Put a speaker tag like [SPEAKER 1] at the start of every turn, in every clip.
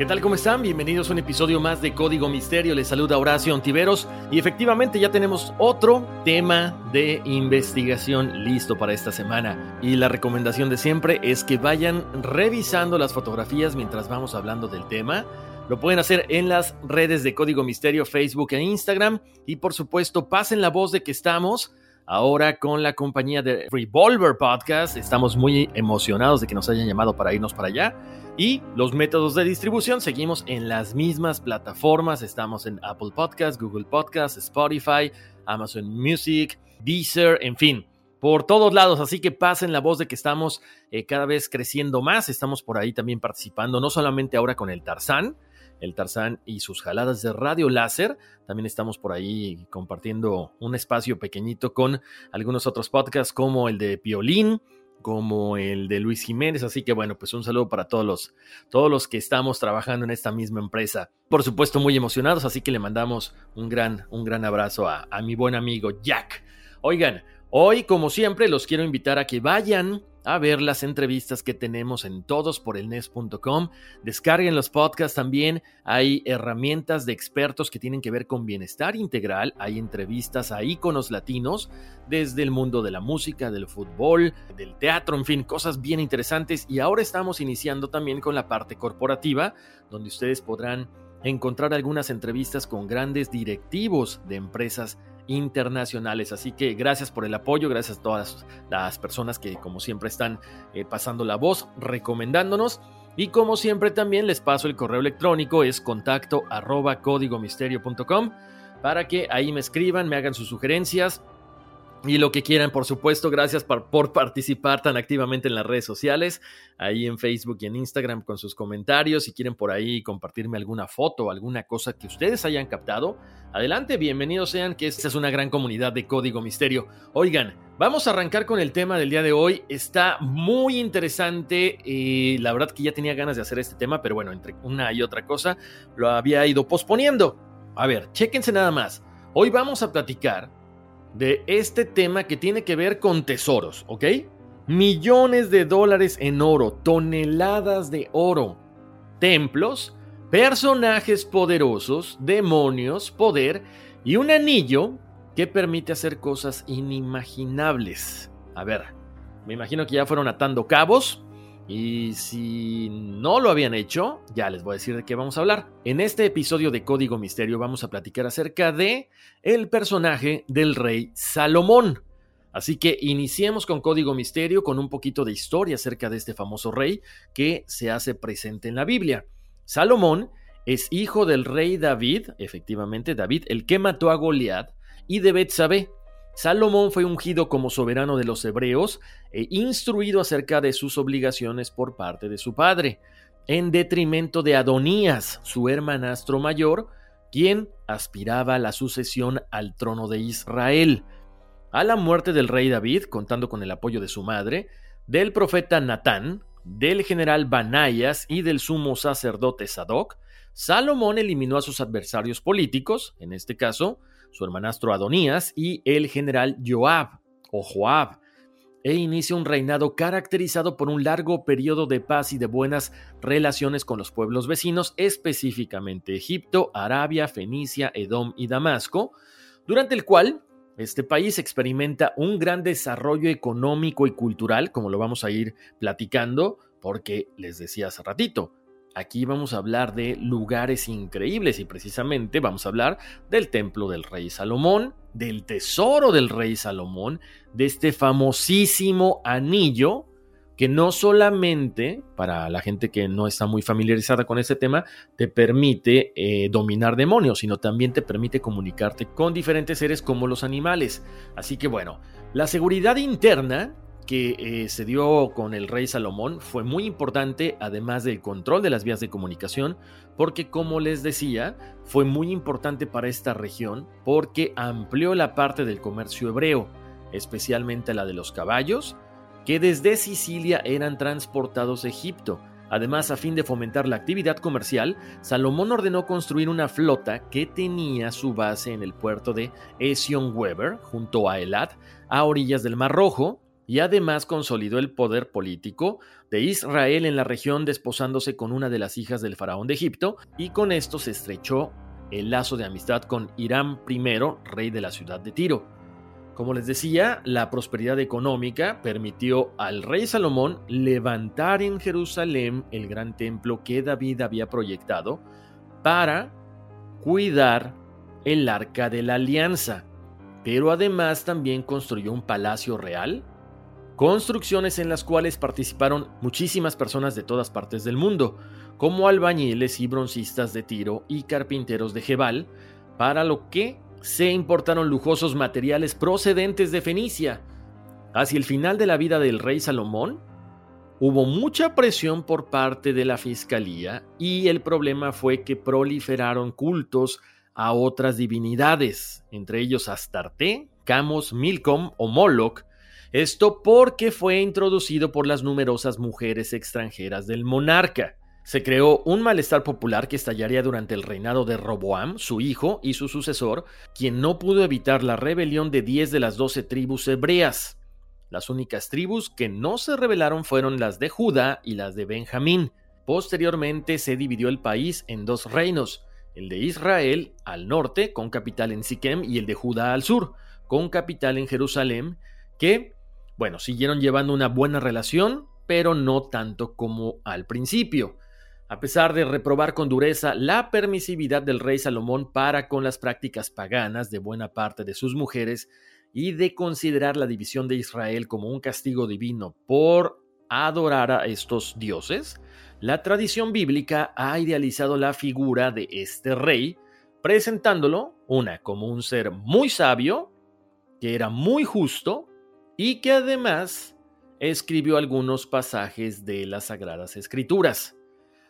[SPEAKER 1] ¿Qué tal? ¿Cómo están? Bienvenidos a un episodio más de Código Misterio. Les saluda Horacio Ontiveros y efectivamente ya tenemos otro tema de investigación listo para esta semana. Y la recomendación de siempre es que vayan revisando las fotografías mientras vamos hablando del tema. Lo pueden hacer en las redes de Código Misterio, Facebook e Instagram. Y por supuesto, pasen la voz de que estamos ahora con la compañía de Revolver Podcast. Estamos muy emocionados de que nos hayan llamado para irnos para allá. Y los métodos de distribución seguimos en las mismas plataformas. Estamos en Apple Podcasts, Google Podcasts, Spotify, Amazon Music, Deezer, en fin, por todos lados. Así que pasen la voz de que estamos eh, cada vez creciendo más. Estamos por ahí también participando, no solamente ahora con el Tarzán, el Tarzán y sus jaladas de radio láser. También estamos por ahí compartiendo un espacio pequeñito con algunos otros podcasts como el de Piolín como el de Luis Jiménez. Así que bueno, pues un saludo para todos los, todos los que estamos trabajando en esta misma empresa. Por supuesto, muy emocionados, así que le mandamos un gran, un gran abrazo a, a mi buen amigo Jack. Oigan, hoy como siempre los quiero invitar a que vayan a ver las entrevistas que tenemos en todosporelnes.com. Descarguen los podcasts también. Hay herramientas de expertos que tienen que ver con bienestar integral. Hay entrevistas a íconos latinos desde el mundo de la música, del fútbol, del teatro, en fin, cosas bien interesantes. Y ahora estamos iniciando también con la parte corporativa, donde ustedes podrán encontrar algunas entrevistas con grandes directivos de empresas internacionales. Así que gracias por el apoyo, gracias a todas las personas que como siempre están eh, pasando la voz, recomendándonos. Y como siempre también les paso el correo electrónico, es contacto arroba códigomisterio.com para que ahí me escriban, me hagan sus sugerencias y lo que quieran, por supuesto. Gracias por, participar tan activamente en las redes sociales, ahí en Facebook y en Instagram con sus comentarios. Si quieren por ahí compartirme alguna foto alguna cosa que ustedes hayan captado, adelante, bienvenidos sean, que esta es una gran comunidad de Código Misterio. Oigan, vamos a arrancar con el tema del día de hoy. Está muy interesante. y la verdad que ya tenía ganas de hacer este tema, pero bueno, entre una y otra cosa lo había ido posponiendo. A ver, chéquense nada más. Hoy vamos a platicar de este tema que tiene que ver con tesoros, ¿ok? Millones de dólares en oro, toneladas de oro, templos, personajes poderosos, demonios, poder y un anillo que permite hacer cosas inimaginables. A ver, me imagino que ya fueron atando cabos. Y si no lo habían hecho, ya les voy a decir de qué vamos a hablar. En este episodio de Código Misterio vamos a platicar acerca de el personaje del rey Salomón. Así que iniciemos con Código Misterio con un poquito de historia acerca de este famoso rey que se hace presente en la Biblia. Salomón es hijo del rey David, efectivamente David, el que mató a Goliat, y de Betsabé, Salomón fue ungido como soberano de los hebreos e instruido acerca de sus obligaciones por parte de su padre, en detrimento de Adonías, su hermanastro mayor, quien aspiraba a la sucesión al trono de Israel. A la muerte del rey David, contando con el apoyo de su madre, del profeta Natán, del general Banayas y del sumo sacerdote Sadoc, Salomón eliminó a sus adversarios políticos, en este caso, su hermanastro Adonías y el general Joab o Joab, e inicia un reinado caracterizado por un largo periodo de paz y de buenas relaciones con los pueblos vecinos, específicamente Egipto, Arabia, Fenicia, Edom y Damasco, durante el cual este país experimenta un gran desarrollo económico y cultural, como lo vamos a ir platicando, porque les decía hace ratito, Aquí vamos a hablar de lugares increíbles y precisamente vamos a hablar del templo del rey Salomón, del tesoro del rey Salomón, de este famosísimo anillo que no solamente, para la gente que no está muy familiarizada con este tema, te permite eh, dominar demonios, sino también te permite comunicarte con diferentes seres como los animales. Así que bueno, la seguridad interna que eh, se dio con el rey Salomón fue muy importante, además del control de las vías de comunicación, porque como les decía, fue muy importante para esta región porque amplió la parte del comercio hebreo, especialmente la de los caballos, que desde Sicilia eran transportados a Egipto. Además, a fin de fomentar la actividad comercial, Salomón ordenó construir una flota que tenía su base en el puerto de Esion Weber, junto a Elad, a orillas del Mar Rojo, y además consolidó el poder político de Israel en la región desposándose con una de las hijas del faraón de Egipto y con esto se estrechó el lazo de amistad con Irán I, rey de la ciudad de Tiro. Como les decía, la prosperidad económica permitió al rey Salomón levantar en Jerusalén el gran templo que David había proyectado para cuidar el arca de la alianza, pero además también construyó un palacio real construcciones en las cuales participaron muchísimas personas de todas partes del mundo, como albañiles y broncistas de Tiro y carpinteros de Jebal, para lo que se importaron lujosos materiales procedentes de Fenicia. Hacia el final de la vida del rey Salomón, hubo mucha presión por parte de la fiscalía y el problema fue que proliferaron cultos a otras divinidades, entre ellos Astarte, Camos, Milcom o Moloch, esto porque fue introducido por las numerosas mujeres extranjeras del monarca. Se creó un malestar popular que estallaría durante el reinado de Roboam, su hijo y su sucesor, quien no pudo evitar la rebelión de 10 de las 12 tribus hebreas. Las únicas tribus que no se rebelaron fueron las de Judá y las de Benjamín. Posteriormente se dividió el país en dos reinos, el de Israel al norte, con capital en Siquem, y el de Judá al sur, con capital en Jerusalén, que bueno, siguieron llevando una buena relación, pero no tanto como al principio. A pesar de reprobar con dureza la permisividad del rey Salomón para con las prácticas paganas de buena parte de sus mujeres y de considerar la división de Israel como un castigo divino por adorar a estos dioses, la tradición bíblica ha idealizado la figura de este rey, presentándolo, una, como un ser muy sabio, que era muy justo, y que además escribió algunos pasajes de las Sagradas Escrituras.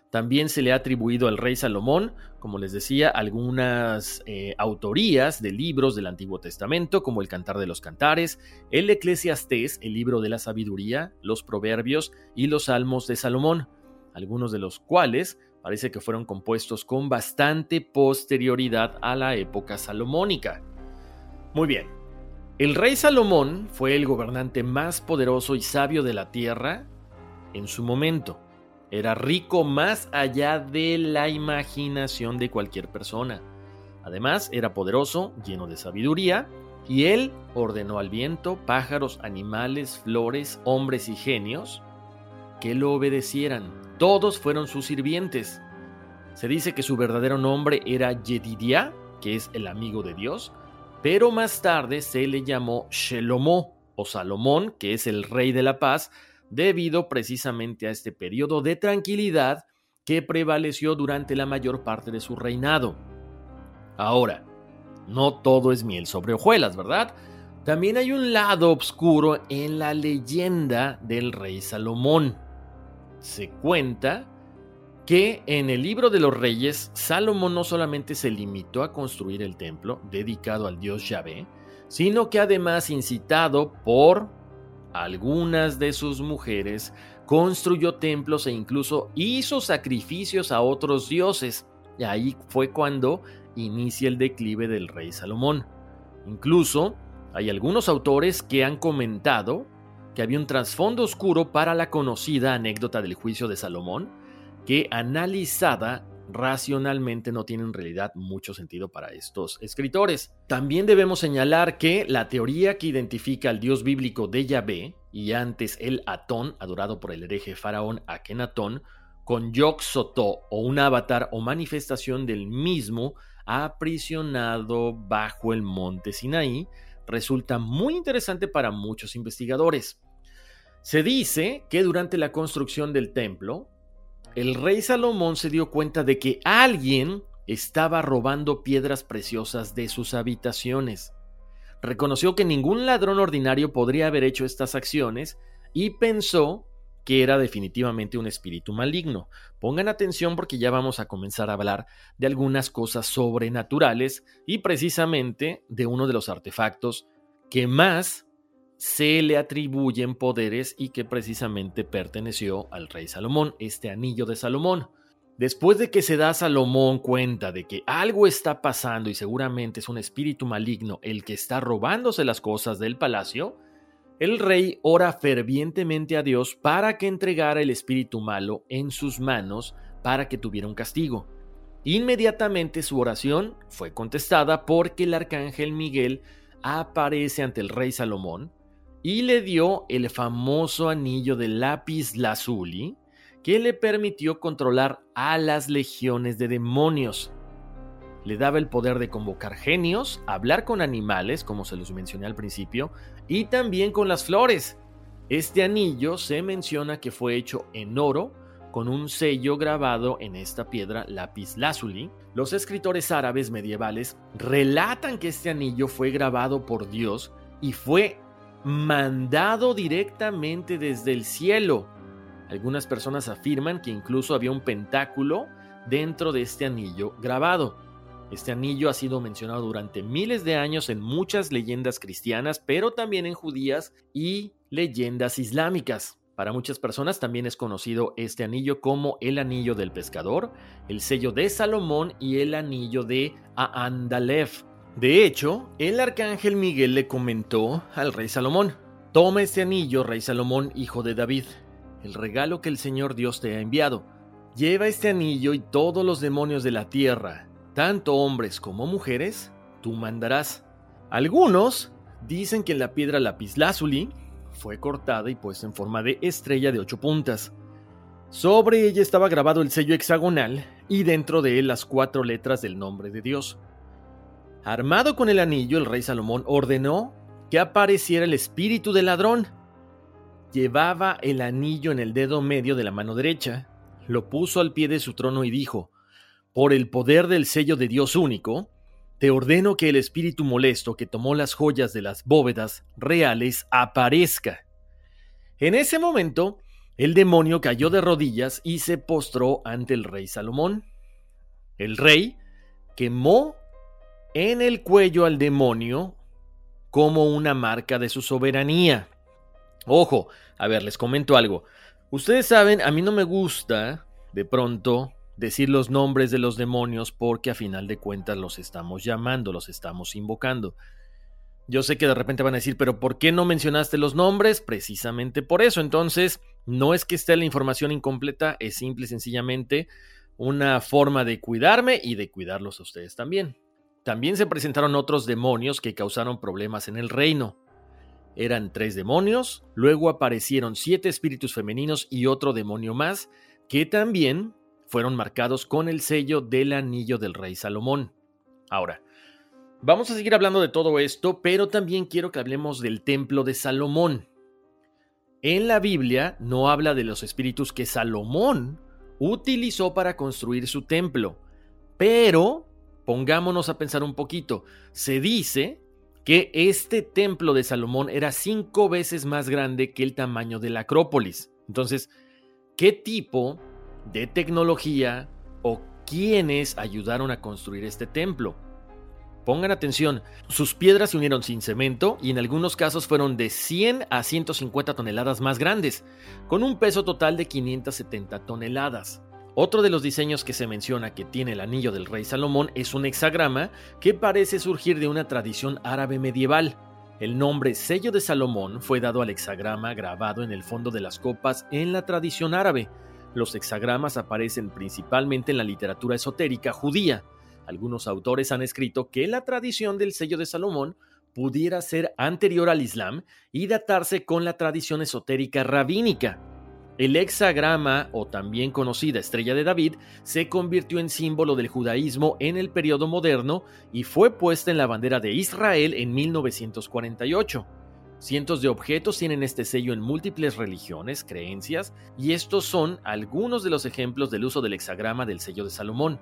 [SPEAKER 1] También se le ha atribuido al rey Salomón, como les decía, algunas eh, autorías de libros del Antiguo Testamento, como el Cantar de los Cantares, el Eclesiastés, el libro de la sabiduría, los Proverbios y los Salmos de Salomón, algunos de los cuales parece que fueron compuestos con bastante posterioridad a la época salomónica. Muy bien, el rey Salomón fue el gobernante más poderoso y sabio de la tierra en su momento. Era rico más allá de la imaginación de cualquier persona. Además, era poderoso, lleno de sabiduría, y él ordenó al viento, pájaros, animales, flores, hombres y genios que lo obedecieran. Todos fueron sus sirvientes. Se dice que su verdadero nombre era Yedidia, que es el amigo de Dios, pero más tarde se le llamó Shelomó o Salomón, que es el rey de la paz, debido precisamente a este periodo de tranquilidad que prevaleció durante la mayor parte de su reinado. Ahora, no todo es miel sobre hojuelas, ¿verdad? También hay un lado oscuro en la leyenda del rey Salomón. Se cuenta que en el libro de los reyes, Salomón no solamente se limitó a construir el templo dedicado al dios Yahvé, sino que además incitado por algunas de sus mujeres, construyó templos e incluso hizo sacrificios a otros dioses. Y ahí fue cuando inicia el declive del rey Salomón. Incluso hay algunos autores que han comentado que había un trasfondo oscuro para la conocida anécdota del juicio de Salomón, que analizada racionalmente no tiene en realidad mucho sentido para estos escritores. También debemos señalar que la teoría que identifica al dios bíblico de Yahvé, y antes el Atón, adorado por el hereje faraón Akenatón, con Yog Sotho o un avatar o manifestación del mismo aprisionado bajo el monte Sinaí, resulta muy interesante para muchos investigadores. Se dice que durante la construcción del templo, el rey Salomón se dio cuenta de que alguien estaba robando piedras preciosas de sus habitaciones. reconoció que ningún ladrón ordinario podría haber hecho estas acciones y pensó que era definitivamente un espíritu maligno. Pongan atención porque ya vamos a comenzar a hablar de algunas cosas sobrenaturales y precisamente de uno de los artefactos que más se le atribuyen poderes y que precisamente perteneció al rey Salomón, este anillo de Salomón. Después de que se da Salomón cuenta de que algo está pasando y seguramente es un espíritu maligno el que está robándose las cosas del palacio, el rey ora fervientemente a Dios para que entregara el espíritu malo en sus manos para que tuviera un castigo. Inmediatamente su oración fue contestada porque el arcángel Miguel aparece ante el rey Salomón y le dio el famoso anillo de lápiz lazuli que le permitió controlar a las legiones de demonios le daba el poder de convocar genios, hablar con animales, como se los mencioné al principio, y también con las flores. Este anillo se menciona que fue hecho en oro, con un sello grabado en esta piedra lápiz lazuli. Los escritores árabes medievales relatan que este anillo fue grabado por Dios y fue mandado directamente desde el cielo. Algunas personas afirman que incluso había un pentáculo dentro de este anillo grabado. Este anillo ha sido mencionado durante miles de años en muchas leyendas cristianas, pero también en judías y leyendas islámicas. Para muchas personas también es conocido este anillo como el anillo del pescador, el sello de Salomón y el anillo de Aandalef. De hecho, el arcángel Miguel le comentó al rey Salomón, toma este anillo, rey Salomón, hijo de David, el regalo que el Señor Dios te ha enviado. Lleva este anillo y todos los demonios de la tierra tanto hombres como mujeres, tú mandarás. Algunos dicen que la piedra lapislázuli fue cortada y puesta en forma de estrella de ocho puntas. Sobre ella estaba grabado el sello hexagonal y dentro de él las cuatro letras del nombre de Dios. Armado con el anillo, el rey Salomón ordenó que apareciera el espíritu del ladrón. Llevaba el anillo en el dedo medio de la mano derecha, lo puso al pie de su trono y dijo, por el poder del sello de Dios único, te ordeno que el espíritu molesto que tomó las joyas de las bóvedas reales aparezca. En ese momento, el demonio cayó de rodillas y se postró ante el rey Salomón. El rey quemó en el cuello al demonio como una marca de su soberanía. Ojo, a ver, les comento algo. Ustedes saben, a mí no me gusta de pronto decir los nombres de los demonios porque a final de cuentas los estamos llamando, los estamos invocando. Yo sé que de repente van a decir, pero ¿por qué no mencionaste los nombres? Precisamente por eso. Entonces, no es que esté la información incompleta, es simple y sencillamente una forma de cuidarme y de cuidarlos a ustedes también. También se presentaron otros demonios que causaron problemas en el reino. Eran tres demonios, luego aparecieron siete espíritus femeninos y otro demonio más, que también fueron marcados con el sello del anillo del rey Salomón. Ahora, vamos a seguir hablando de todo esto, pero también quiero que hablemos del templo de Salomón. En la Biblia no habla de los espíritus que Salomón utilizó para construir su templo, pero pongámonos a pensar un poquito. Se dice que este templo de Salomón era cinco veces más grande que el tamaño de la Acrópolis. Entonces, ¿qué tipo de tecnología o quienes ayudaron a construir este templo. Pongan atención, sus piedras se unieron sin cemento y en algunos casos fueron de 100 a 150 toneladas más grandes, con un peso total de 570 toneladas. Otro de los diseños que se menciona que tiene el anillo del rey Salomón es un hexagrama que parece surgir de una tradición árabe medieval. El nombre sello de Salomón fue dado al hexagrama grabado en el fondo de las copas en la tradición árabe, los hexagramas aparecen principalmente en la literatura esotérica judía. Algunos autores han escrito que la tradición del sello de Salomón pudiera ser anterior al Islam y datarse con la tradición esotérica rabínica. El hexagrama, o también conocida estrella de David, se convirtió en símbolo del judaísmo en el periodo moderno y fue puesta en la bandera de Israel en 1948. Cientos de objetos tienen este sello en múltiples religiones, creencias, y estos son algunos de los ejemplos del uso del hexagrama del sello de Salomón.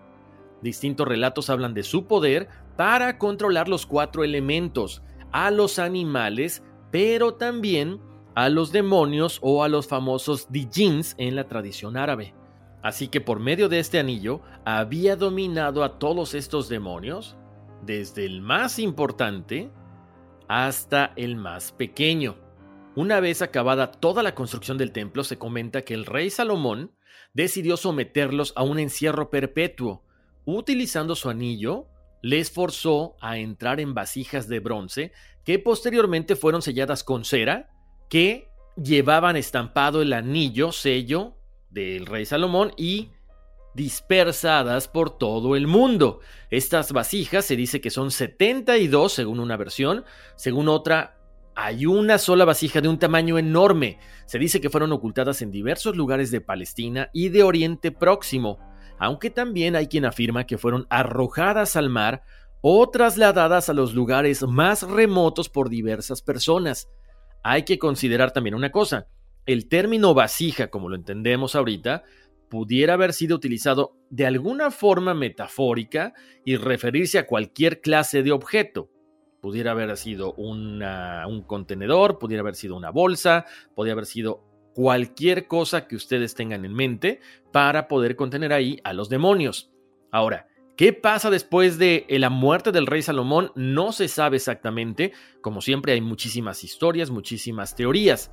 [SPEAKER 1] Distintos relatos hablan de su poder para controlar los cuatro elementos, a los animales, pero también a los demonios o a los famosos dijins en la tradición árabe. Así que por medio de este anillo había dominado a todos estos demonios, desde el más importante hasta el más pequeño. Una vez acabada toda la construcción del templo, se comenta que el rey Salomón decidió someterlos a un encierro perpetuo. Utilizando su anillo, les forzó a entrar en vasijas de bronce que posteriormente fueron selladas con cera, que llevaban estampado el anillo, sello del rey Salomón y dispersadas por todo el mundo. Estas vasijas se dice que son 72 según una versión, según otra hay una sola vasija de un tamaño enorme. Se dice que fueron ocultadas en diversos lugares de Palestina y de Oriente Próximo, aunque también hay quien afirma que fueron arrojadas al mar o trasladadas a los lugares más remotos por diversas personas. Hay que considerar también una cosa, el término vasija, como lo entendemos ahorita, pudiera haber sido utilizado de alguna forma metafórica y referirse a cualquier clase de objeto. Pudiera haber sido un contenedor, pudiera haber sido una bolsa, podría haber sido cualquier cosa que ustedes tengan en mente para poder contener ahí a los demonios. Ahora, ¿qué pasa después de la muerte del rey Salomón? No se sabe exactamente. Como siempre hay muchísimas historias, muchísimas teorías.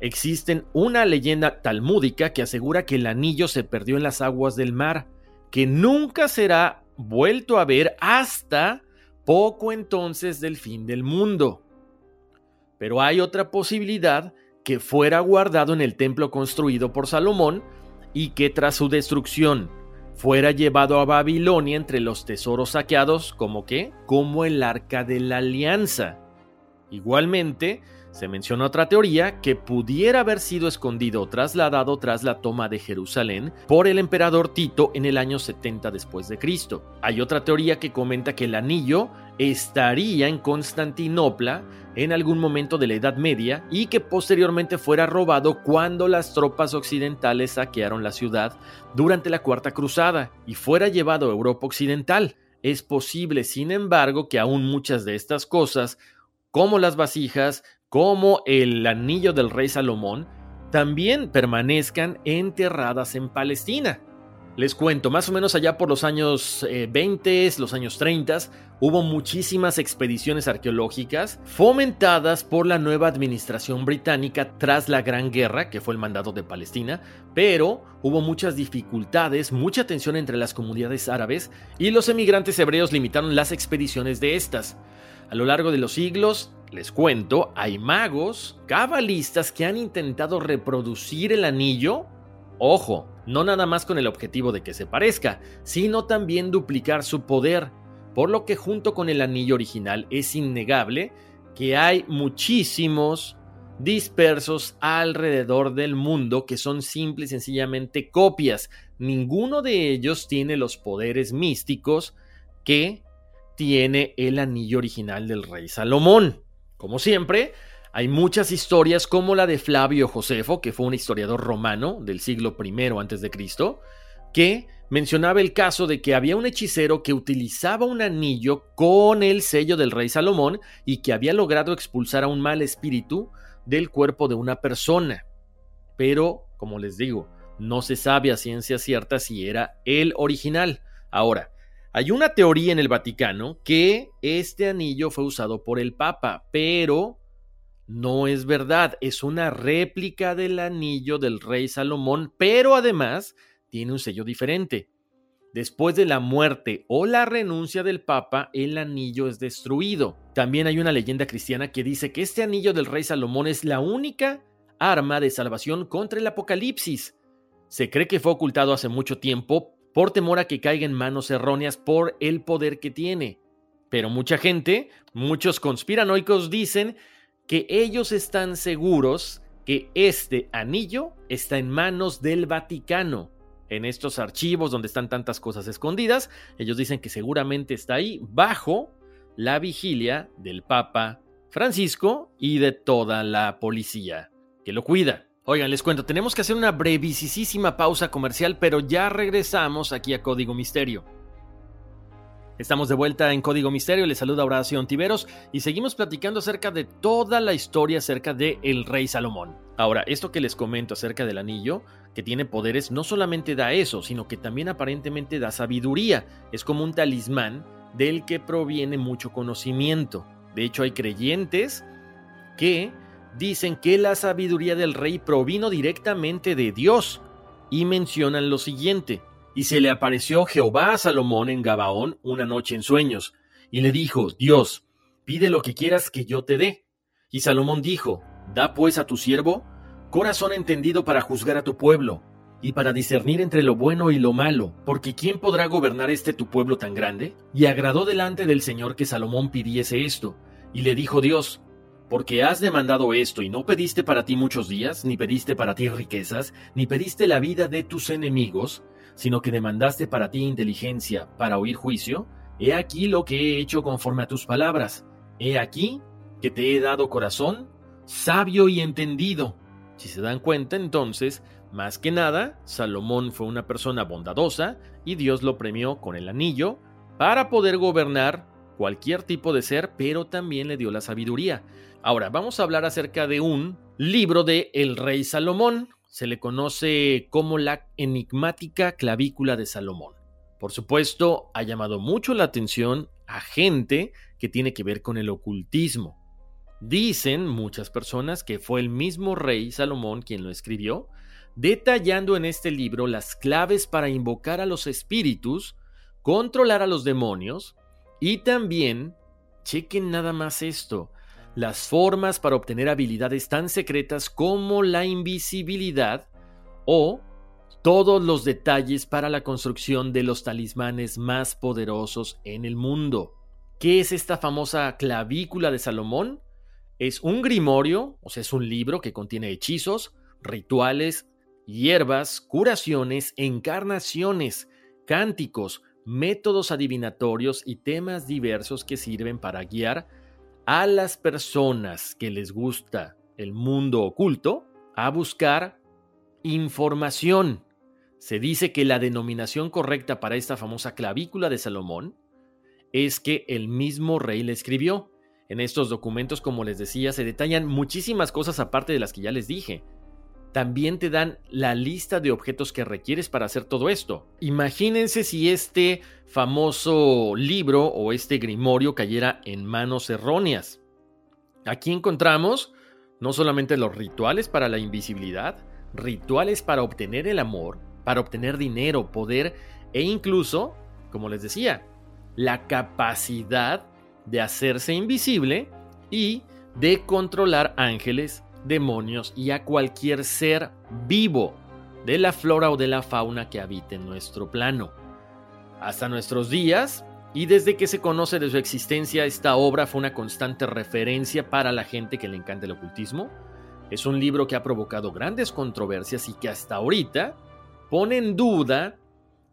[SPEAKER 1] Existen una leyenda talmúdica que asegura que el anillo se perdió en las aguas del mar, que nunca será vuelto a ver hasta poco entonces del fin del mundo. Pero hay otra posibilidad que fuera guardado en el templo construido por Salomón y que tras su destrucción fuera llevado a Babilonia entre los tesoros saqueados, como que, como el arca de la alianza. Igualmente, se menciona otra teoría que pudiera haber sido escondido o trasladado tras la toma de Jerusalén por el emperador Tito en el año 70 después de Cristo. Hay otra teoría que comenta que el anillo estaría en Constantinopla en algún momento de la Edad Media y que posteriormente fuera robado cuando las tropas occidentales saquearon la ciudad durante la Cuarta Cruzada y fuera llevado a Europa Occidental. Es posible, sin embargo, que aún muchas de estas cosas como las vasijas, como el anillo del rey Salomón, también permanezcan enterradas en Palestina. Les cuento, más o menos allá por los años 20, eh, los años 30, hubo muchísimas expediciones arqueológicas fomentadas por la nueva administración británica tras la Gran Guerra, que fue el mandado de Palestina, pero hubo muchas dificultades, mucha tensión entre las comunidades árabes y los emigrantes hebreos limitaron las expediciones de estas. A lo largo de los siglos, les cuento, hay magos, cabalistas que han intentado reproducir el anillo. Ojo, no nada más con el objetivo de que se parezca, sino también duplicar su poder, por lo que junto con el anillo original es innegable que hay muchísimos dispersos alrededor del mundo que son simple y sencillamente copias. Ninguno de ellos tiene los poderes místicos que tiene el anillo original del rey Salomón. Como siempre, hay muchas historias como la de Flavio Josefo, que fue un historiador romano del siglo I a.C., que mencionaba el caso de que había un hechicero que utilizaba un anillo con el sello del rey Salomón y que había logrado expulsar a un mal espíritu del cuerpo de una persona. Pero, como les digo, no se sabe a ciencia cierta si era el original. Ahora, hay una teoría en el Vaticano que este anillo fue usado por el Papa, pero no es verdad, es una réplica del anillo del rey Salomón, pero además tiene un sello diferente. Después de la muerte o la renuncia del Papa, el anillo es destruido. También hay una leyenda cristiana que dice que este anillo del rey Salomón es la única arma de salvación contra el apocalipsis. Se cree que fue ocultado hace mucho tiempo, por temor a que caiga en manos erróneas por el poder que tiene. Pero mucha gente, muchos conspiranoicos dicen que ellos están seguros que este anillo está en manos del Vaticano. En estos archivos donde están tantas cosas escondidas, ellos dicen que seguramente está ahí bajo la vigilia del Papa Francisco y de toda la policía que lo cuida. Oigan, les cuento, tenemos que hacer una brevísima pausa comercial, pero ya regresamos aquí a Código Misterio. Estamos de vuelta en Código Misterio, les saluda Horacio Tiveros y seguimos platicando acerca de toda la historia acerca de el rey Salomón. Ahora, esto que les comento acerca del anillo, que tiene poderes, no solamente da eso, sino que también aparentemente da sabiduría. Es como un talismán del que proviene mucho conocimiento. De hecho, hay creyentes que dicen que la sabiduría del rey provino directamente de Dios y mencionan lo siguiente. Y se le apareció Jehová a Salomón en Gabaón una noche en sueños, y le dijo, Dios, pide lo que quieras que yo te dé. Y Salomón dijo, Da pues a tu siervo corazón entendido para juzgar a tu pueblo, y para discernir entre lo bueno y lo malo, porque ¿quién podrá gobernar este tu pueblo tan grande? Y agradó delante del Señor que Salomón pidiese esto, y le dijo Dios, porque has demandado esto y no pediste para ti muchos días, ni pediste para ti riquezas, ni pediste la vida de tus enemigos, sino que demandaste para ti inteligencia para oír juicio, he aquí lo que he hecho conforme a tus palabras, he aquí que te he dado corazón sabio y entendido. Si se dan cuenta, entonces, más que nada, Salomón fue una persona bondadosa y Dios lo premió con el anillo para poder gobernar cualquier tipo de ser, pero también le dio la sabiduría. Ahora, vamos a hablar acerca de un libro de El Rey Salomón, se le conoce como la enigmática clavícula de Salomón. Por supuesto, ha llamado mucho la atención a gente que tiene que ver con el ocultismo. Dicen muchas personas que fue el mismo rey Salomón quien lo escribió, detallando en este libro las claves para invocar a los espíritus, controlar a los demonios y también, chequen nada más esto, las formas para obtener habilidades tan secretas como la invisibilidad o todos los detalles para la construcción de los talismanes más poderosos en el mundo. ¿Qué es esta famosa clavícula de Salomón? Es un grimorio, o sea, es un libro que contiene hechizos, rituales, hierbas, curaciones, encarnaciones, cánticos, métodos adivinatorios y temas diversos que sirven para guiar a las personas que les gusta el mundo oculto a buscar información. Se dice que la denominación correcta para esta famosa clavícula de Salomón es que el mismo rey le escribió. En estos documentos, como les decía, se detallan muchísimas cosas aparte de las que ya les dije también te dan la lista de objetos que requieres para hacer todo esto. Imagínense si este famoso libro o este grimorio cayera en manos erróneas. Aquí encontramos no solamente los rituales para la invisibilidad, rituales para obtener el amor, para obtener dinero, poder e incluso, como les decía, la capacidad de hacerse invisible y de controlar ángeles demonios y a cualquier ser vivo de la flora o de la fauna que habite en nuestro plano. Hasta nuestros días, y desde que se conoce de su existencia, esta obra fue una constante referencia para la gente que le encanta el ocultismo. Es un libro que ha provocado grandes controversias y que hasta ahorita pone en duda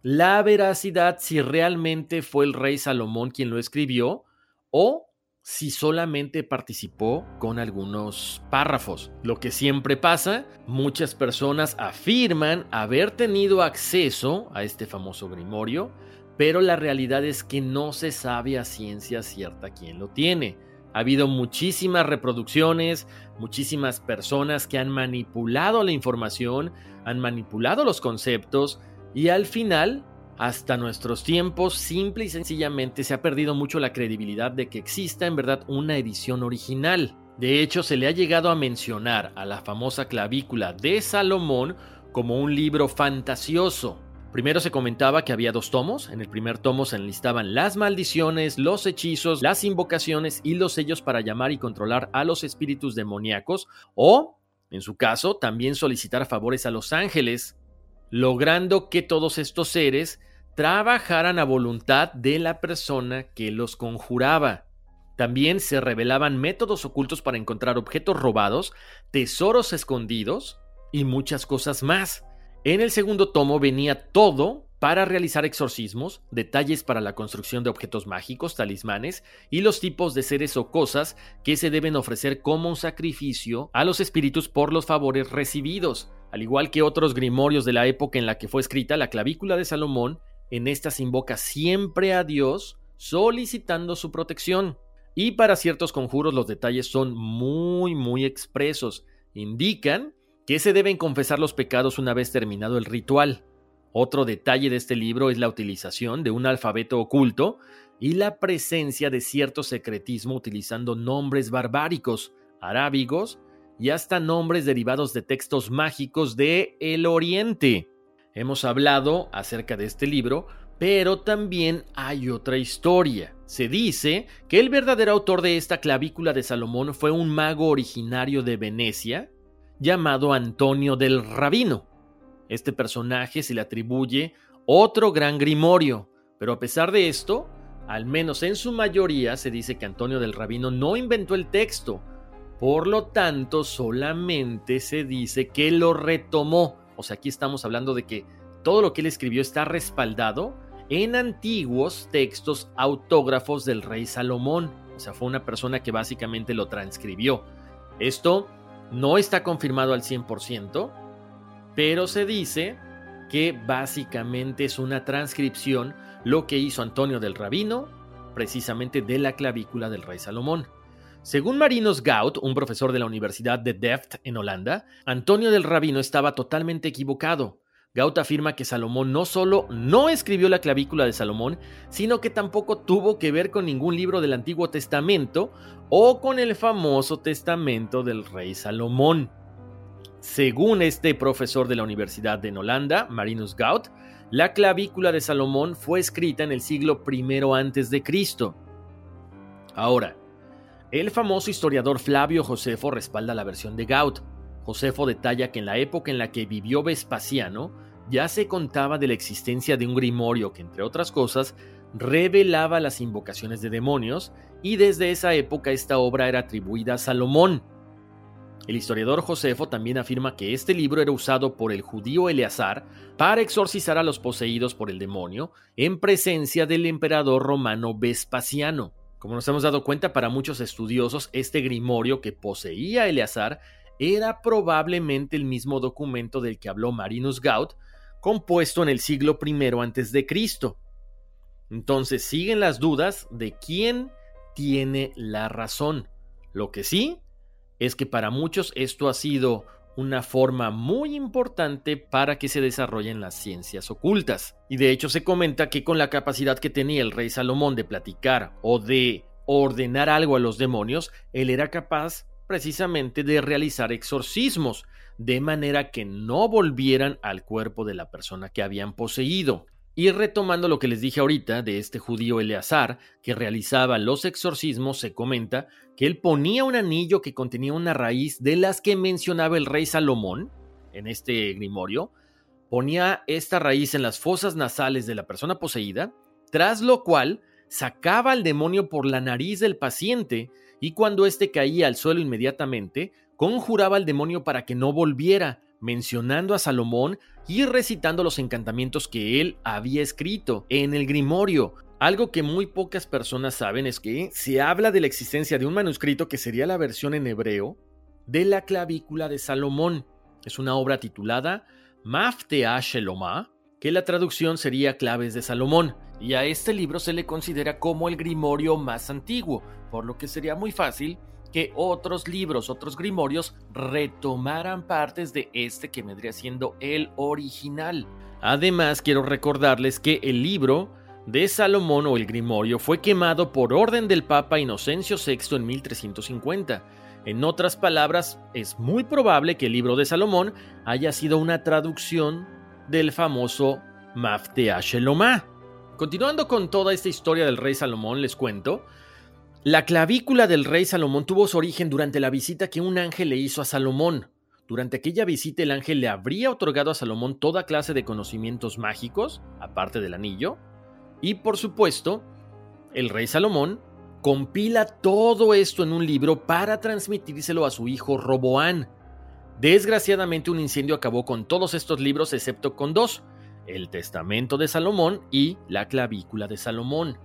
[SPEAKER 1] la veracidad si realmente fue el rey Salomón quien lo escribió o si solamente participó con algunos párrafos. Lo que siempre pasa, muchas personas afirman haber tenido acceso a este famoso grimorio, pero la realidad es que no se sabe a ciencia cierta quién lo tiene. Ha habido muchísimas reproducciones, muchísimas personas que han manipulado la información, han manipulado los conceptos y al final hasta nuestros tiempos, simple y sencillamente se ha perdido mucho la credibilidad de que exista en verdad una edición original. De hecho, se le ha llegado a mencionar a la famosa clavícula de Salomón como un libro fantasioso. Primero se comentaba que había dos tomos. En el primer tomo se enlistaban las maldiciones, los hechizos, las invocaciones y los sellos para llamar y controlar a los espíritus demoníacos o, en su caso, también solicitar favores a los ángeles, logrando que todos estos seres trabajaran a voluntad de la persona que los conjuraba. También se revelaban métodos ocultos para encontrar objetos robados, tesoros escondidos y muchas cosas más. En el segundo tomo venía todo para realizar exorcismos, detalles para la construcción de objetos mágicos, talismanes y los tipos de seres o cosas que se deben ofrecer como sacrificio a los espíritus por los favores recibidos. Al igual que otros grimorios de la época en la que fue escrita, la clavícula de Salomón en esta se invoca siempre a Dios solicitando su protección. Y para ciertos conjuros los detalles son muy, muy expresos. Indican que se deben confesar los pecados una vez terminado el ritual. Otro detalle de este libro es la utilización de un alfabeto oculto y la presencia de cierto secretismo utilizando nombres barbáricos, arábigos y hasta nombres derivados de textos mágicos de el Oriente. Hemos hablado acerca de este libro, pero también hay otra historia. Se dice que el verdadero autor de esta clavícula de Salomón fue un mago originario de Venecia llamado Antonio del Rabino. Este personaje se le atribuye otro gran grimorio, pero a pesar de esto, al menos en su mayoría se dice que Antonio del Rabino no inventó el texto, por lo tanto solamente se dice que lo retomó. O sea, aquí estamos hablando de que todo lo que él escribió está respaldado en antiguos textos autógrafos del rey Salomón. O sea, fue una persona que básicamente lo transcribió. Esto no está confirmado al 100%, pero se dice que básicamente es una transcripción lo que hizo Antonio del Rabino, precisamente de la clavícula del rey Salomón. Según Marinus Gout, un profesor de la Universidad de Delft en Holanda, Antonio del Rabino estaba totalmente equivocado. Gaut afirma que Salomón no solo no escribió la clavícula de Salomón, sino que tampoco tuvo que ver con ningún libro del Antiguo Testamento o con el famoso testamento del rey Salomón. Según este profesor de la Universidad de Holanda, Marinus Gaut, la clavícula de Salomón fue escrita en el siglo I Cristo. Ahora, el famoso historiador Flavio Josefo respalda la versión de Gaut. Josefo detalla que en la época en la que vivió Vespasiano, ya se contaba de la existencia de un grimorio que, entre otras cosas, revelaba las invocaciones de demonios, y desde esa época esta obra era atribuida a Salomón. El historiador Josefo también afirma que este libro era usado por el judío Eleazar para exorcizar a los poseídos por el demonio en presencia del emperador romano Vespasiano. Como nos hemos dado cuenta, para muchos estudiosos, este grimorio que poseía Eleazar era probablemente el mismo documento del que habló Marinus Gaut compuesto en el siglo I Cristo. Entonces siguen las dudas de quién tiene la razón. Lo que sí es que para muchos esto ha sido una forma muy importante para que se desarrollen las ciencias ocultas. Y de hecho se comenta que con la capacidad que tenía el rey Salomón de platicar o de ordenar algo a los demonios, él era capaz precisamente de realizar exorcismos, de manera que no volvieran al cuerpo de la persona que habían poseído. Y retomando lo que les dije ahorita de este judío Eleazar, que realizaba los exorcismos, se comenta que él ponía un anillo que contenía una raíz de las que mencionaba el rey Salomón en este grimorio, ponía esta raíz en las fosas nasales de la persona poseída, tras lo cual sacaba al demonio por la nariz del paciente y cuando éste caía al suelo inmediatamente, conjuraba al demonio para que no volviera, mencionando a Salomón y recitando los encantamientos que él había escrito en el Grimorio. Algo que muy pocas personas saben es que se habla de la existencia de un manuscrito que sería la versión en hebreo de la clavícula de Salomón. Es una obra titulada Maftea Shelomá, que la traducción sería Claves de Salomón, y a este libro se le considera como el grimorio más antiguo, por lo que sería muy fácil que otros libros, otros grimorios retomaran partes de este que vendría siendo el original. Además, quiero recordarles que el libro de Salomón o el grimorio fue quemado por orden del Papa Inocencio VI en 1350. En otras palabras, es muy probable que el libro de Salomón haya sido una traducción del famoso Maftea Shelomá. Continuando con toda esta historia del rey Salomón, les cuento la clavícula del rey Salomón tuvo su origen durante la visita que un ángel le hizo a Salomón. Durante aquella visita el ángel le habría otorgado a Salomón toda clase de conocimientos mágicos, aparte del anillo, y por supuesto, el rey Salomón compila todo esto en un libro para transmitírselo a su hijo Roboán. Desgraciadamente un incendio acabó con todos estos libros excepto con dos, el Testamento de Salomón y la Clavícula de Salomón.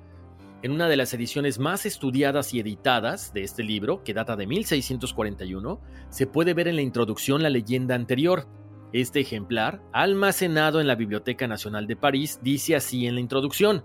[SPEAKER 1] En una de las ediciones más estudiadas y editadas de este libro, que data de 1641, se puede ver en la introducción la leyenda anterior. Este ejemplar, almacenado en la Biblioteca Nacional de París, dice así en la introducción.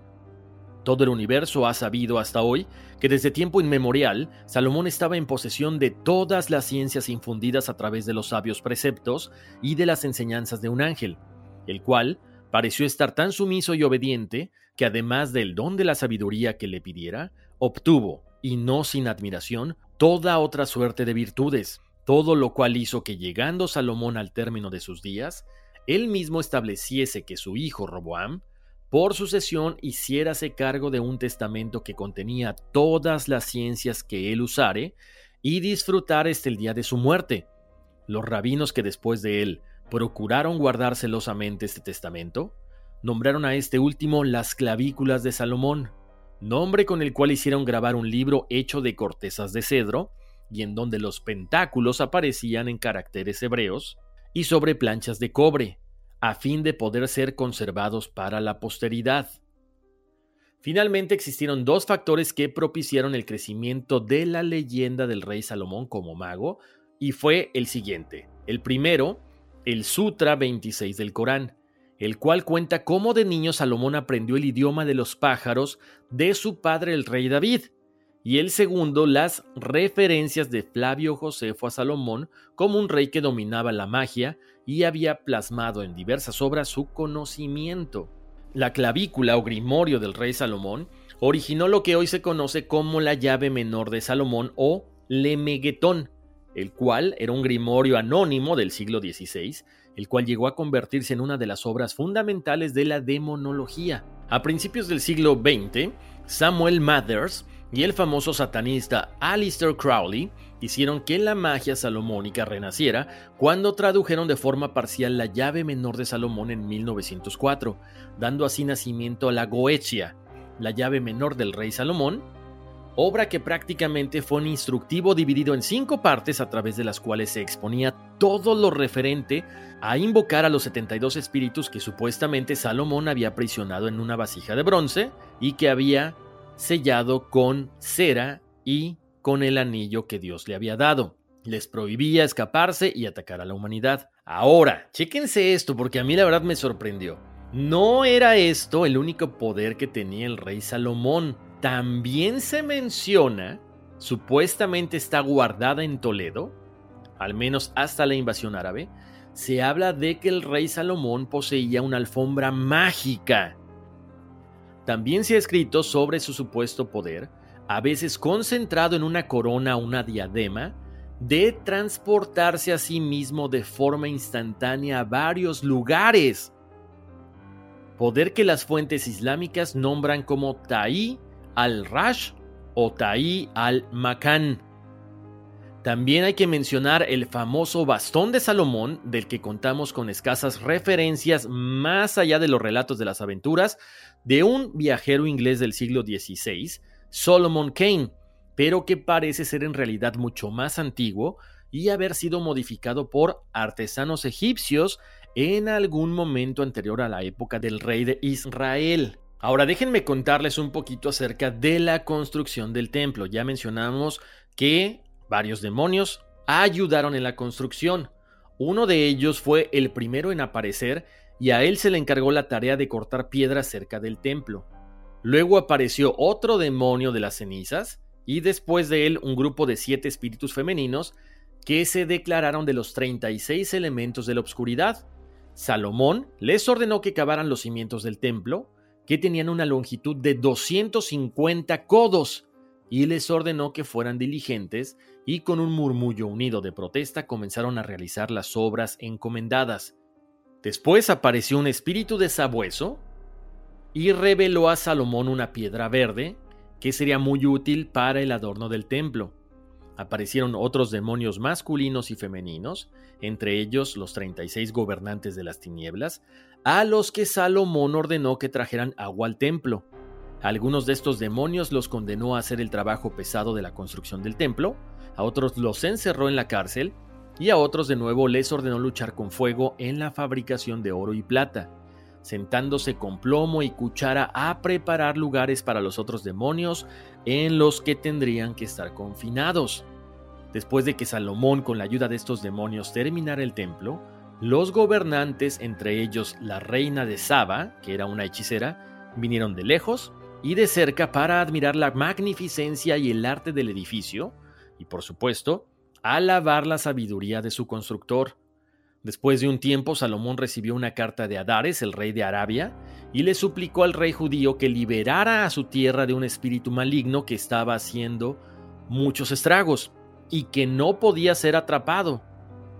[SPEAKER 1] Todo el universo ha sabido hasta hoy que desde tiempo inmemorial Salomón estaba en posesión de todas las ciencias infundidas a través de los sabios preceptos y de las enseñanzas de un ángel, el cual pareció estar tan sumiso y obediente que además del don de la sabiduría que le pidiera, obtuvo, y no sin admiración, toda otra suerte de virtudes, todo lo cual hizo que llegando Salomón al término de sus días, él mismo estableciese que su hijo Roboam, por sucesión, hiciérase cargo de un testamento que contenía todas las ciencias que él usare, y disfrutar hasta el día de su muerte. Los rabinos que después de él procuraron guardar celosamente este testamento, nombraron a este último las clavículas de Salomón, nombre con el cual hicieron grabar un libro hecho de cortezas de cedro, y en donde los pentáculos aparecían en caracteres hebreos y sobre planchas de cobre, a fin de poder ser conservados para la posteridad. Finalmente existieron dos factores que propiciaron el crecimiento de la leyenda del rey Salomón como mago, y fue el siguiente. El primero, el Sutra 26 del Corán, el cual cuenta cómo de niño Salomón aprendió el idioma de los pájaros de su padre el rey David, y el segundo las referencias de Flavio Josefo a Salomón como un rey que dominaba la magia y había plasmado en diversas obras su conocimiento. La clavícula o grimorio del rey Salomón originó lo que hoy se conoce como la llave menor de Salomón o Lemeguetón, el cual era un grimorio anónimo del siglo XVI, el cual llegó a convertirse en una de las obras fundamentales de la demonología. A principios del siglo XX, Samuel Mathers y el famoso satanista Alistair Crowley hicieron que la magia salomónica renaciera cuando tradujeron de forma parcial la llave menor de Salomón en 1904, dando así nacimiento a la Goetia, la llave menor del rey Salomón, obra que prácticamente fue un instructivo dividido en cinco partes a través de las cuales se exponía todo lo referente a invocar a los 72 espíritus que supuestamente Salomón había aprisionado en una vasija de bronce y que había sellado con cera y con el anillo que Dios le había dado. Les prohibía escaparse y atacar a la humanidad. Ahora, chéquense esto porque a mí la verdad me sorprendió. No era esto el único poder que tenía el rey Salomón también se menciona, supuestamente está guardada en Toledo, al menos hasta la invasión árabe, se habla de que el rey Salomón poseía una alfombra mágica. También se ha escrito sobre su supuesto poder, a veces concentrado en una corona o una diadema, de transportarse a sí mismo de forma instantánea a varios lugares. Poder que las fuentes islámicas nombran como Ta'i al-Rash o Ta'i al-Makan. También hay que mencionar el famoso bastón de Salomón, del que contamos con escasas referencias más allá de los relatos de las aventuras de un viajero inglés del siglo XVI, Solomon Kane, pero que parece ser en realidad mucho más antiguo y haber sido modificado por artesanos egipcios en algún momento anterior a la época del rey de Israel. Ahora déjenme contarles un poquito acerca de la construcción del templo. Ya mencionamos que varios demonios ayudaron en la construcción. Uno de ellos fue el primero en aparecer y a él se le encargó la tarea de cortar piedras cerca del templo. Luego apareció otro demonio de las cenizas y después de él un grupo de siete espíritus femeninos que se declararon de los 36 elementos de la oscuridad. Salomón les ordenó que cavaran los cimientos del templo, que tenían una longitud de 250 codos, y les ordenó que fueran diligentes y con un murmullo unido de protesta comenzaron a realizar las obras encomendadas. Después apareció un espíritu de sabueso y reveló a Salomón una piedra verde que sería muy útil para el adorno del templo. Aparecieron otros demonios masculinos y femeninos, entre ellos los 36 gobernantes de las tinieblas, a los que Salomón ordenó que trajeran agua al templo. algunos de estos demonios los condenó a hacer el trabajo pesado de la construcción del templo, a otros los encerró en la cárcel y a otros de nuevo les ordenó luchar con fuego en la fabricación de oro y plata, sentándose con plomo y cuchara a preparar lugares para los otros demonios en los que tendrían que estar confinados. Después de que Salomón con la ayuda de estos demonios terminara el templo, los gobernantes, entre ellos la reina de Saba, que era una hechicera, vinieron de lejos y de cerca para admirar la magnificencia y el arte del edificio y, por supuesto, alabar la sabiduría de su constructor. Después de un tiempo, Salomón recibió una carta de Adares, el rey de Arabia, y le suplicó al rey judío que liberara a su tierra de un espíritu maligno que estaba haciendo muchos estragos y que no podía ser atrapado,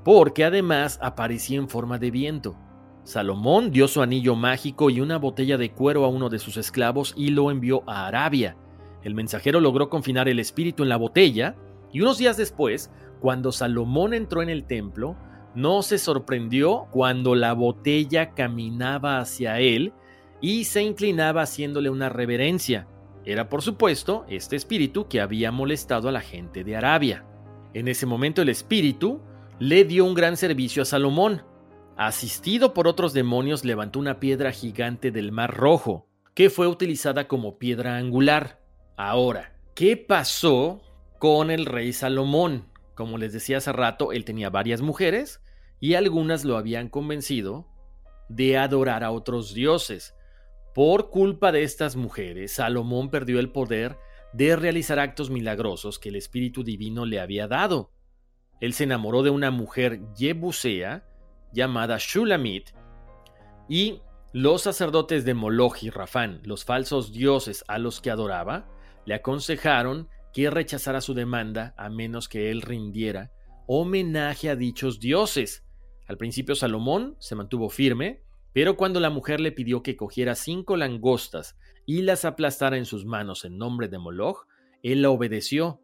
[SPEAKER 1] porque además aparecía en forma de viento. Salomón dio su anillo mágico y una botella de cuero a uno de sus esclavos y lo envió a Arabia. El mensajero logró confinar el espíritu en la botella y unos días después, cuando Salomón entró en el templo, no se sorprendió cuando la botella caminaba hacia él y se inclinaba haciéndole una reverencia. Era por supuesto este espíritu que había molestado a la gente de Arabia. En ese momento el espíritu le dio un gran servicio a Salomón. Asistido por otros demonios, levantó una piedra gigante del Mar Rojo, que fue utilizada como piedra angular. Ahora, ¿qué pasó con el rey Salomón? Como les decía hace rato, él tenía varias mujeres y algunas lo habían convencido de adorar a otros dioses. Por culpa de estas mujeres, Salomón perdió el poder de realizar actos milagrosos que el Espíritu Divino le había dado. Él se enamoró de una mujer yebusea llamada Shulamit y los sacerdotes de Moloch y Rafán, los falsos dioses a los que adoraba, le aconsejaron que rechazara su demanda a menos que él rindiera homenaje a dichos dioses. Al principio Salomón se mantuvo firme, pero cuando la mujer le pidió que cogiera cinco langostas y las aplastara en sus manos en nombre de Moloch, él la obedeció.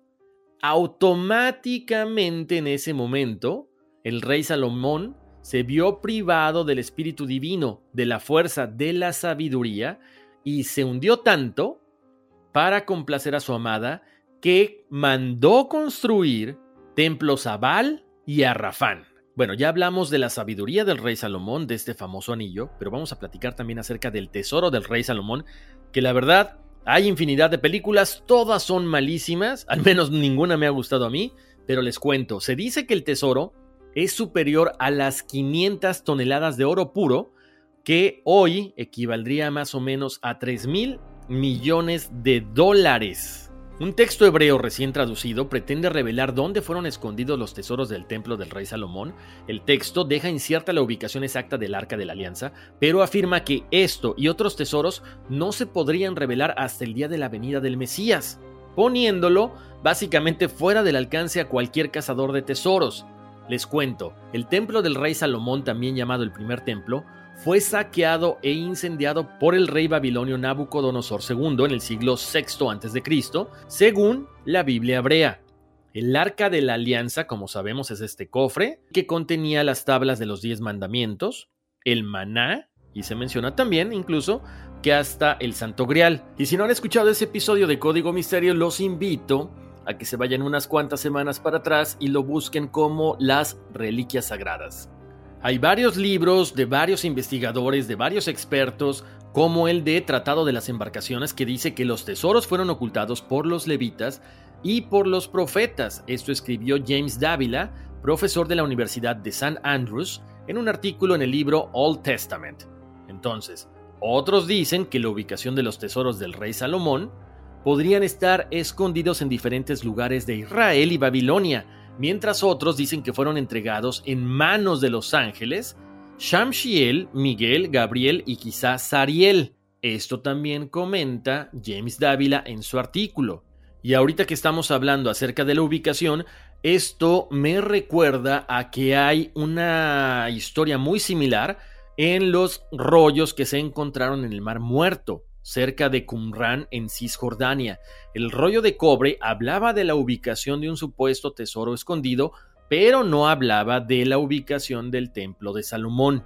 [SPEAKER 1] Automáticamente en ese momento, el rey Salomón se vio privado del Espíritu Divino, de la fuerza de la sabiduría, y se hundió tanto para complacer a su amada que mandó construir templos a Baal y a Rafán. Bueno, ya hablamos de la sabiduría del rey Salomón, de este famoso anillo, pero vamos a platicar también acerca del tesoro del rey Salomón, que la verdad hay infinidad de películas, todas son malísimas, al menos ninguna me ha gustado a mí, pero les cuento, se dice que el tesoro es superior a las 500 toneladas de oro puro, que hoy equivaldría más o menos a 3 mil millones de dólares. Un texto hebreo recién traducido pretende revelar dónde fueron escondidos los tesoros del templo del rey Salomón. El texto deja incierta la ubicación exacta del arca de la alianza, pero afirma que esto y otros tesoros no se podrían revelar hasta el día de la venida del Mesías, poniéndolo básicamente fuera del alcance a cualquier cazador de tesoros. Les cuento, el templo del rey Salomón, también llamado el primer templo, fue saqueado e incendiado por el rey babilonio Nabucodonosor II en el siglo VI a.C., según la Biblia hebrea. El arca de la alianza, como sabemos, es este cofre que contenía las tablas de los diez mandamientos, el maná, y se menciona también incluso que hasta el santo grial. Y si no han escuchado ese episodio de Código Misterio, los invito a que se vayan unas cuantas semanas para atrás y lo busquen como las reliquias sagradas. Hay varios libros de varios investigadores, de varios expertos, como el de Tratado de las Embarcaciones, que dice que los tesoros fueron ocultados por los levitas y por los profetas. Esto escribió James Dávila, profesor de la Universidad de St. Andrews, en un artículo en el libro Old Testament. Entonces, otros dicen que la ubicación de los tesoros del rey Salomón podrían estar escondidos en diferentes lugares de Israel y Babilonia, mientras otros dicen que fueron entregados en manos de los ángeles, Shamshiel, Miguel, Gabriel y quizás Sariel. Esto también comenta James Dávila en su artículo. Y ahorita que estamos hablando acerca de la ubicación, esto me recuerda a que hay una historia muy similar en los rollos que se encontraron en el Mar Muerto cerca de Qumran en Cisjordania. El rollo de cobre hablaba de la ubicación de un supuesto tesoro escondido, pero no hablaba de la ubicación del templo de Salomón.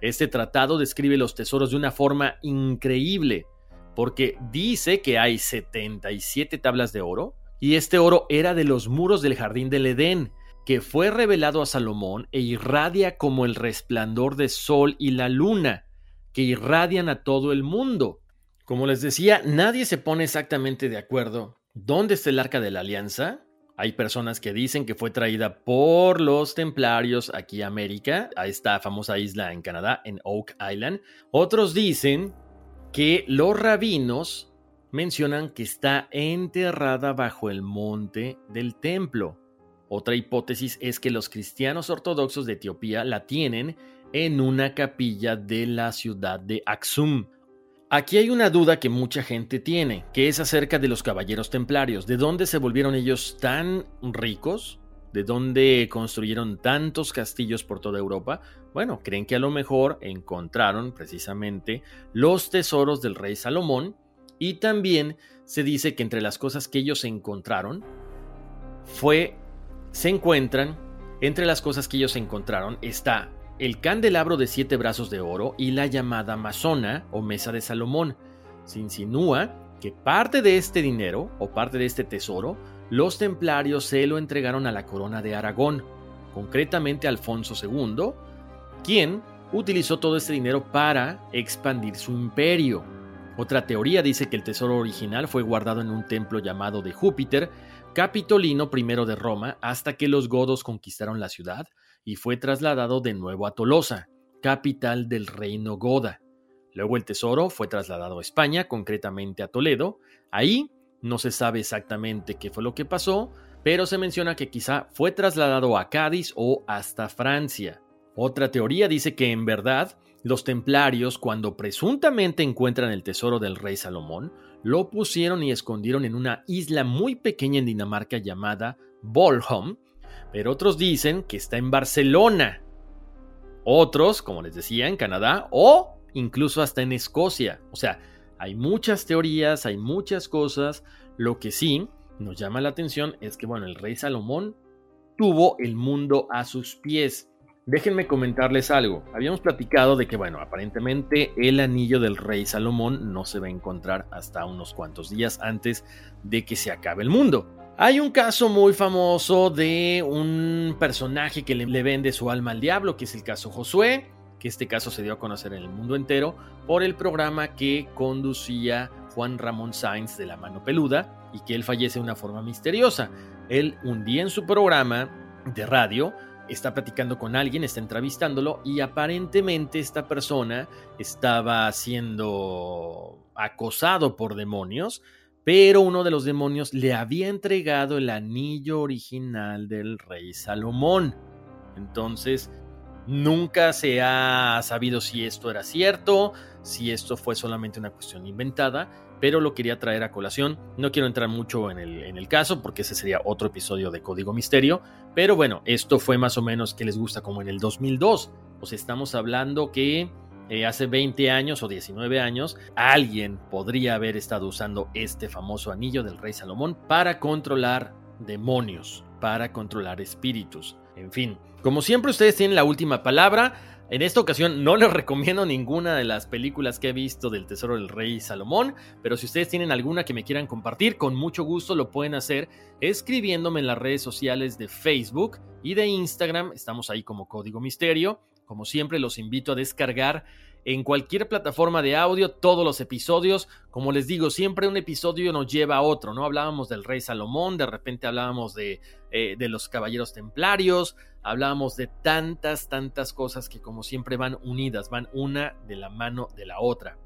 [SPEAKER 1] Este tratado describe los tesoros de una forma increíble, porque dice que hay 77 tablas de oro, y este oro era de los muros del jardín del Edén, que fue revelado a Salomón e irradia como el resplandor de sol y la luna que irradian a todo el mundo. Como les decía, nadie se pone exactamente de acuerdo dónde está el arca de la alianza. Hay personas que dicen que fue traída por los templarios aquí a América, a esta famosa isla en Canadá, en Oak Island. Otros dicen que los rabinos mencionan que está enterrada bajo el monte del templo. Otra hipótesis es que los cristianos ortodoxos de Etiopía la tienen en una capilla de la ciudad de Aksum. Aquí hay una duda que mucha gente tiene, que es acerca de los caballeros templarios. ¿De dónde se volvieron ellos tan ricos? ¿De dónde construyeron tantos castillos por toda Europa? Bueno, creen que a lo mejor encontraron precisamente los tesoros del rey Salomón y también se dice que entre las cosas que ellos encontraron fue se encuentran entre las cosas que ellos encontraron está el candelabro de siete brazos de oro y la llamada masona o mesa de Salomón. Se insinúa que parte de este dinero o parte de este tesoro los templarios se lo entregaron a la corona de Aragón, concretamente a Alfonso II, quien utilizó todo este dinero para expandir su imperio. Otra teoría dice que el tesoro original fue guardado en un templo llamado de Júpiter, Capitolino I de Roma, hasta que los godos conquistaron la ciudad y fue trasladado de nuevo a Tolosa, capital del reino goda. Luego el tesoro fue trasladado a España, concretamente a Toledo. Ahí no se sabe exactamente qué fue lo que pasó, pero se menciona que quizá fue trasladado a Cádiz o hasta Francia. Otra teoría dice que en verdad los templarios, cuando presuntamente encuentran el tesoro del rey Salomón, lo pusieron y escondieron en una isla muy pequeña en Dinamarca llamada Bolholm, pero otros dicen que está en Barcelona. Otros, como les decía, en Canadá o incluso hasta en Escocia. O sea, hay muchas teorías, hay muchas cosas. Lo que sí nos llama la atención es que, bueno, el rey Salomón tuvo el mundo a sus pies. Déjenme comentarles algo. Habíamos platicado de que, bueno, aparentemente el anillo del rey Salomón no se va a encontrar hasta unos cuantos días antes de que se acabe el mundo. Hay un caso muy famoso de un personaje que le, vende su alma al diablo, que es el caso Josué, que este caso se dio a conocer en el mundo entero por el programa que conducía Juan Ramón Sainz de la mano peluda y que él fallece de una forma misteriosa. Él un día en su programa de radio está platicando con alguien, está entrevistándolo y aparentemente esta persona estaba siendo acosado por demonios pero uno de los demonios le había entregado el anillo original del rey Salomón. Entonces, nunca se ha sabido si esto era cierto, si esto fue solamente una cuestión inventada, pero lo quería traer a colación. No quiero entrar mucho en el, en el caso porque ese sería otro episodio de Código Misterio, pero bueno, esto fue más o menos que les gusta como en el 2002. Pues estamos hablando que eh, hace 20 años o 19 años, alguien podría haber estado usando este famoso anillo del rey Salomón para controlar demonios, para controlar espíritus. En fin, como siempre ustedes tienen la última palabra. En esta ocasión no les recomiendo ninguna de las películas que he visto del Tesoro del Rey Salomón, pero si ustedes tienen alguna que me quieran compartir, con mucho gusto lo pueden hacer escribiéndome en las redes sociales de Facebook y de Instagram. Estamos ahí como Código Misterio. Como siempre, los invito a descargar en cualquier plataforma de audio todos los episodios. Como les digo, siempre un episodio nos lleva a otro, ¿no? Hablábamos del rey Salomón, de repente hablábamos de, eh, los caballeros templarios, hablábamos de tantas, tantas cosas que como siempre van unidas, van una de la mano de la otra.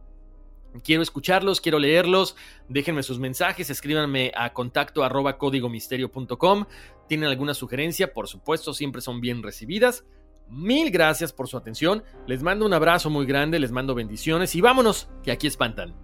[SPEAKER 1] Quiero escucharlos, quiero leerlos. Déjenme sus mensajes, escríbanme a contacto arroba códigomisterio.com. ¿Tienen alguna sugerencia? Por supuesto, siempre son bien recibidas. Mil gracias por su atención. Les mando un abrazo muy grande, les mando bendiciones y vámonos, que aquí espantan.